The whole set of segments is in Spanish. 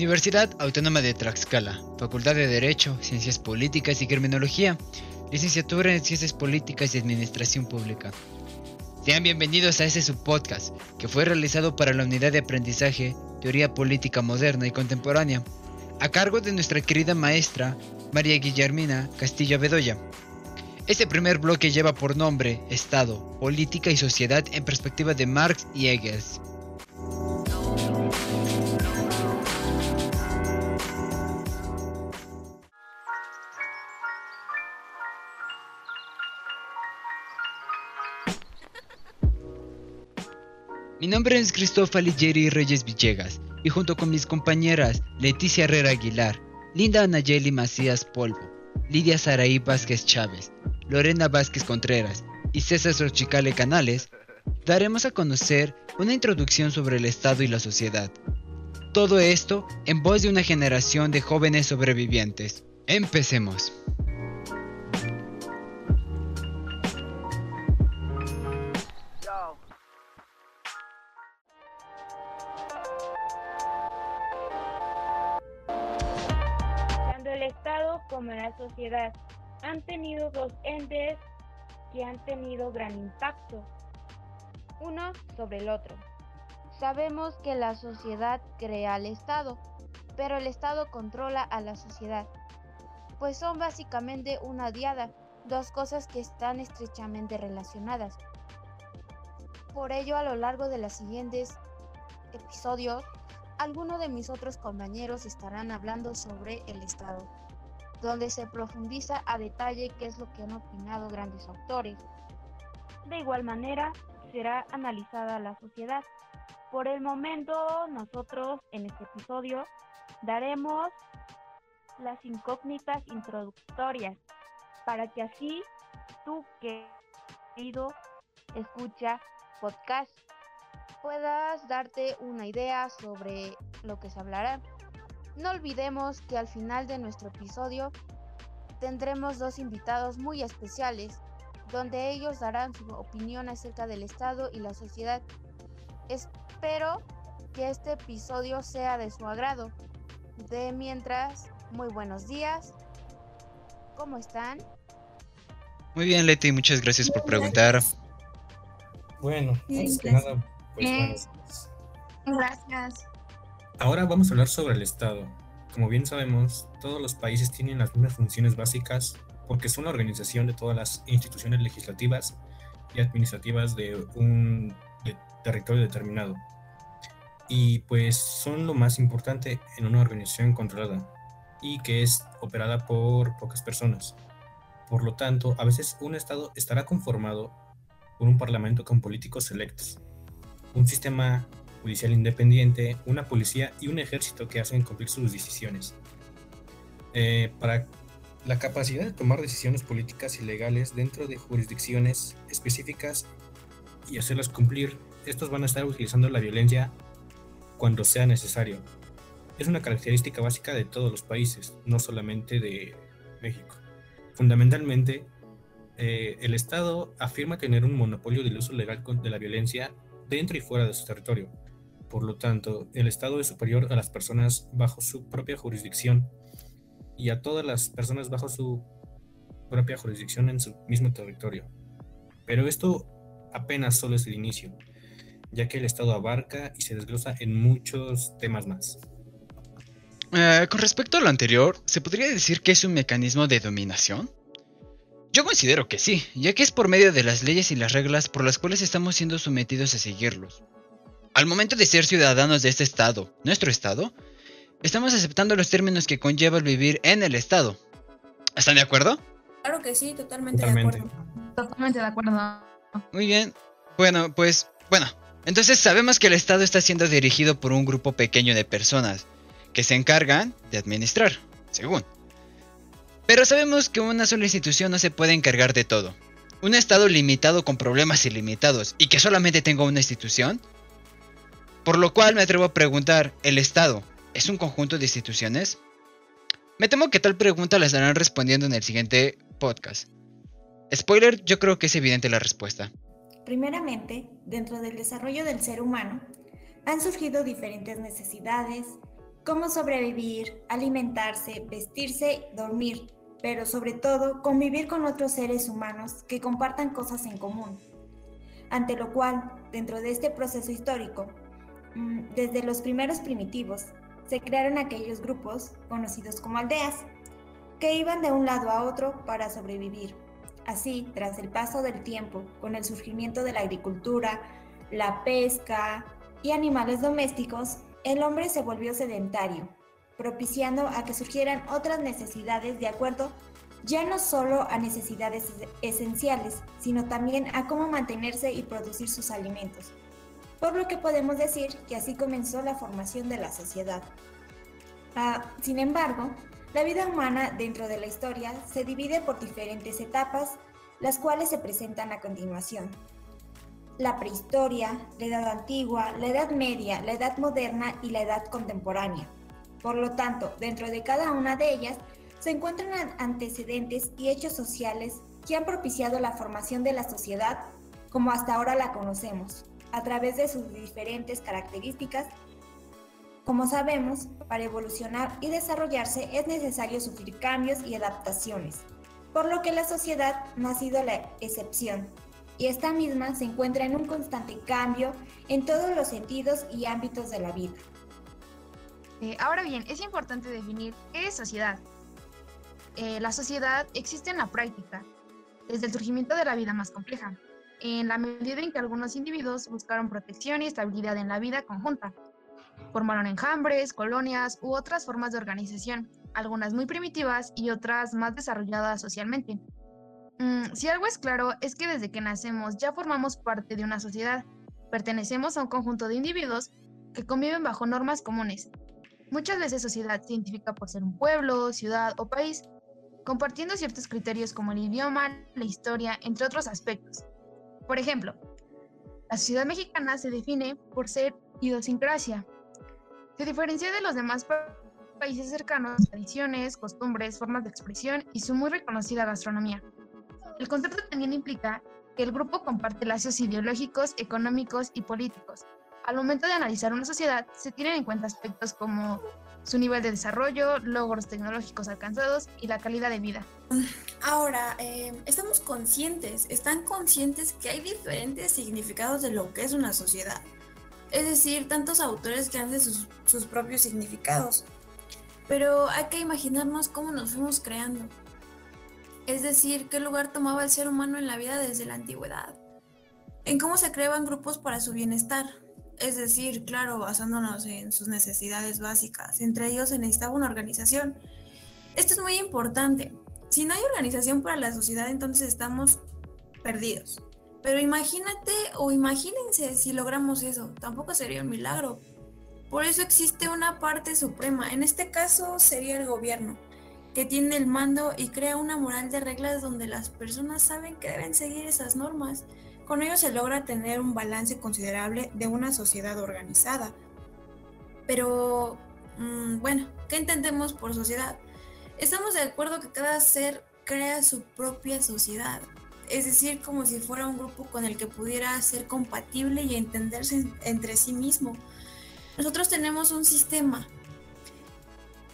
Universidad Autónoma de Tlaxcala, Facultad de Derecho, Ciencias Políticas y Criminología, Licenciatura en Ciencias Políticas y Administración Pública. Sean bienvenidos a este subpodcast, que fue realizado para la Unidad de Aprendizaje Teoría Política Moderna y Contemporánea, a cargo de nuestra querida maestra María Guillermina Castillo Bedoya. Este primer bloque lleva por nombre Estado, Política y Sociedad en perspectiva de Marx y Engels. Mi nombre es Cristóbal Jerry Reyes Villegas y junto con mis compañeras Leticia Herrera Aguilar, Linda Anayeli Macías Polvo, Lidia Saraí Vázquez Chávez, Lorena Vázquez Contreras y César Xochicale Canales, daremos a conocer una introducción sobre el Estado y la sociedad. Todo esto en voz de una generación de jóvenes sobrevivientes. Empecemos. Como la sociedad han tenido dos entes que han tenido gran impacto, uno sobre el otro. Sabemos que la sociedad crea al Estado, pero el Estado controla a la sociedad, pues son básicamente una diada, dos cosas que están estrechamente relacionadas. Por ello, a lo largo de los siguientes episodios, algunos de mis otros compañeros estarán hablando sobre el Estado donde se profundiza a detalle qué es lo que han opinado grandes autores. De igual manera, será analizada la sociedad. Por el momento, nosotros en este episodio daremos las incógnitas introductorias para que así tú, querido escucha podcast, puedas darte una idea sobre lo que se hablará. No olvidemos que al final de nuestro episodio tendremos dos invitados muy especiales, donde ellos darán su opinión acerca del Estado y la sociedad. Espero que este episodio sea de su agrado. De mientras, muy buenos días. ¿Cómo están? Muy bien, Leti, muchas gracias por preguntar. Bueno, antes que nada, pues Gracias. Ahora vamos a hablar sobre el Estado. Como bien sabemos, todos los países tienen las mismas funciones básicas porque son la organización de todas las instituciones legislativas y administrativas de un territorio determinado. Y pues son lo más importante en una organización controlada y que es operada por pocas personas. Por lo tanto, a veces un Estado estará conformado por un parlamento con políticos electos, un sistema judicial independiente, una policía y un ejército que hacen cumplir sus decisiones. Eh, para la capacidad de tomar decisiones políticas y legales dentro de jurisdicciones específicas y hacerlas cumplir, estos van a estar utilizando la violencia cuando sea necesario. Es una característica básica de todos los países, no solamente de México. Fundamentalmente, eh, el Estado afirma tener un monopolio del uso legal de la violencia dentro y fuera de su territorio, por lo tanto, el Estado es superior a las personas bajo su propia jurisdicción y a todas las personas bajo su propia jurisdicción en su mismo territorio. Pero esto apenas solo es el inicio, ya que el Estado abarca y se desglosa en muchos temas más. Eh, con respecto a lo anterior, ¿se podría decir que es un mecanismo de dominación? Yo considero que sí, ya que es por medio de las leyes y las reglas por las cuales estamos siendo sometidos a seguirlos. Al momento de ser ciudadanos de este estado, nuestro estado, estamos aceptando los términos que conlleva el vivir en el estado. ¿Están de acuerdo? Claro que sí, totalmente, de acuerdo. Totalmente de acuerdo. Muy bien. Bueno, pues, bueno. Entonces sabemos que el estado está siendo dirigido por un grupo pequeño de personas que se encargan de administrar, según. Pero sabemos que una sola institución no se puede encargar de todo. Un estado limitado con problemas ilimitados y que solamente tenga una institución por lo cual me atrevo a preguntar, ¿el Estado es un conjunto de instituciones? Me temo que tal pregunta la estarán respondiendo en el siguiente podcast. Spoiler, yo creo que es evidente la respuesta. Primeramente, dentro del desarrollo del ser humano, han surgido diferentes necesidades cómo sobrevivir, alimentarse, vestirse, dormir, pero sobre todo convivir con otros seres humanos que compartan cosas en común. Ante lo cual, dentro de este proceso histórico, desde los primeros primitivos, se crearon aquellos grupos, conocidos como aldeas, que iban de un lado a otro para sobrevivir. Así, tras el paso del tiempo, con el surgimiento de la agricultura, la pesca y animales domésticos, el hombre se volvió sedentario, propiciando a que surgieran otras necesidades de acuerdo ya no solo a necesidades esenciales, sino también a cómo mantenerse y producir sus alimentos. Por lo que podemos decir que así comenzó la formación de la sociedad. Ah, sin embargo, la vida humana dentro de la historia se divide por diferentes etapas, las cuales se presentan a continuación. La prehistoria, la edad antigua, la edad media, la edad moderna y la edad contemporánea. Por lo tanto, dentro de cada una de ellas se encuentran antecedentes y hechos sociales que han propiciado la formación de la sociedad como hasta ahora la conocemos, a través de sus diferentes características. Como sabemos, para evolucionar y desarrollarse es necesario sufrir cambios y adaptaciones, por lo que la sociedad no ha sido la excepción, y esta misma se encuentra en un constante cambio en todos los sentidos y ámbitos de la vida. Eh, ahora bien, es importante definir qué es sociedad. Eh, la sociedad existe en la práctica, desde el surgimiento de la vida más compleja, en la medida en que algunos individuos buscaron protección y estabilidad en la vida conjunta. Formaron enjambres, colonias u otras formas de organización, algunas muy primitivas y otras más desarrolladas socialmente. Mm, si algo es claro es que desde que nacemos ya formamos parte de una sociedad, pertenecemos a un conjunto de individuos que conviven bajo normas comunes, Muchas veces sociedad se identifica por ser un pueblo, ciudad o país, compartiendo ciertos criterios como el idioma, la historia, entre otros aspectos. Por ejemplo, la sociedad mexicana se define por ser idiosincrasia. Se diferencia de los demás países cercanos, tradiciones, costumbres, formas de expresión y su muy reconocida gastronomía. El concepto también implica que el grupo comparte lazos ideológicos, económicos y políticos, al momento de analizar una sociedad, se tienen en cuenta aspectos como su nivel de desarrollo, logros tecnológicos alcanzados y la calidad de vida. Ahora, eh, estamos conscientes, están conscientes que hay diferentes significados de lo que es una sociedad. Es decir, tantos autores que han de sus, sus propios significados. Pero hay que imaginarnos cómo nos fuimos creando. Es decir, qué lugar tomaba el ser humano en la vida desde la antigüedad. En cómo se creaban grupos para su bienestar, es decir, claro, basándonos en sus necesidades básicas. Entre ellos se necesitaba una organización. Esto es muy importante. Si no hay organización para la sociedad, entonces estamos perdidos. Pero imagínate o imagínense si logramos eso. Tampoco sería un milagro. Por eso existe una parte suprema. En este caso sería el gobierno, que tiene el mando y crea una moral de reglas donde las personas saben que deben seguir esas normas. Con ello se logra tener un balance considerable de una sociedad organizada. Pero, mm, bueno, ¿qué entendemos por sociedad? Estamos de acuerdo que cada ser crea su propia sociedad, es decir, como si fuera un grupo con el que pudiera ser compatible y entenderse entre sí mismo. Nosotros tenemos un sistema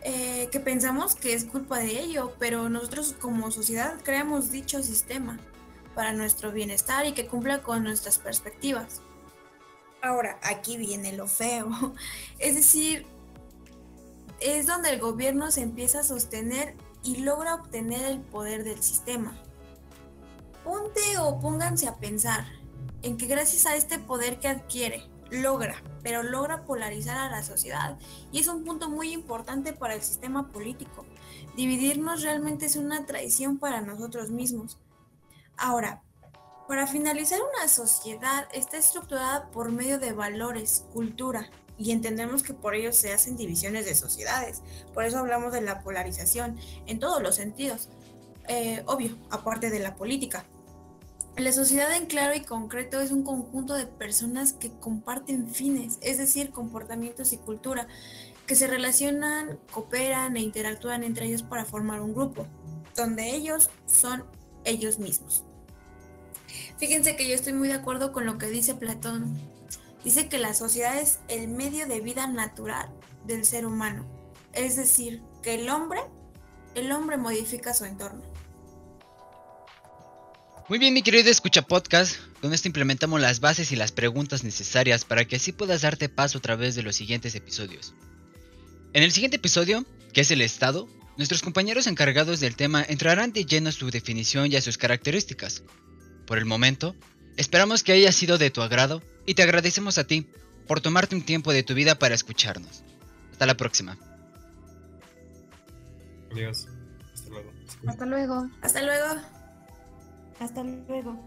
eh, que pensamos que es culpa de ello, pero nosotros como sociedad creamos dicho sistema para nuestro bienestar y que cumpla con nuestras perspectivas. Ahora, aquí viene lo feo. Es decir, es donde el gobierno se empieza a sostener y logra obtener el poder del sistema. Ponte o pónganse a pensar en que gracias a este poder que adquiere, logra, pero logra polarizar a la sociedad y es un punto muy importante para el sistema político. Dividirnos realmente es una traición para nosotros mismos. Ahora, para finalizar, una sociedad está estructurada por medio de valores, cultura, y entendemos que por ello se hacen divisiones de sociedades. Por eso hablamos de la polarización en todos los sentidos. Eh, obvio, aparte de la política. La sociedad en claro y concreto es un conjunto de personas que comparten fines, es decir, comportamientos y cultura, que se relacionan, cooperan e interactúan entre ellos para formar un grupo, donde ellos son ellos mismos. Fíjense que yo estoy muy de acuerdo con lo que dice Platón, dice que la sociedad es el medio de vida natural del ser humano. Es decir, que el hombre, el hombre modifica su entorno. Muy bien, mi querido escucha podcast. Con esto implementamos las bases y las preguntas necesarias para que así puedas darte paso a través de los siguientes episodios. En el siguiente episodio, que es el Estado, nuestros compañeros encargados del tema entrarán de lleno a su definición y a sus características. Por el momento, esperamos que haya sido de tu agrado y te agradecemos a ti por tomarte un tiempo de tu vida para escucharnos. Hasta la próxima. Adiós. Hasta luego. Hasta luego. Hasta luego. Hasta luego.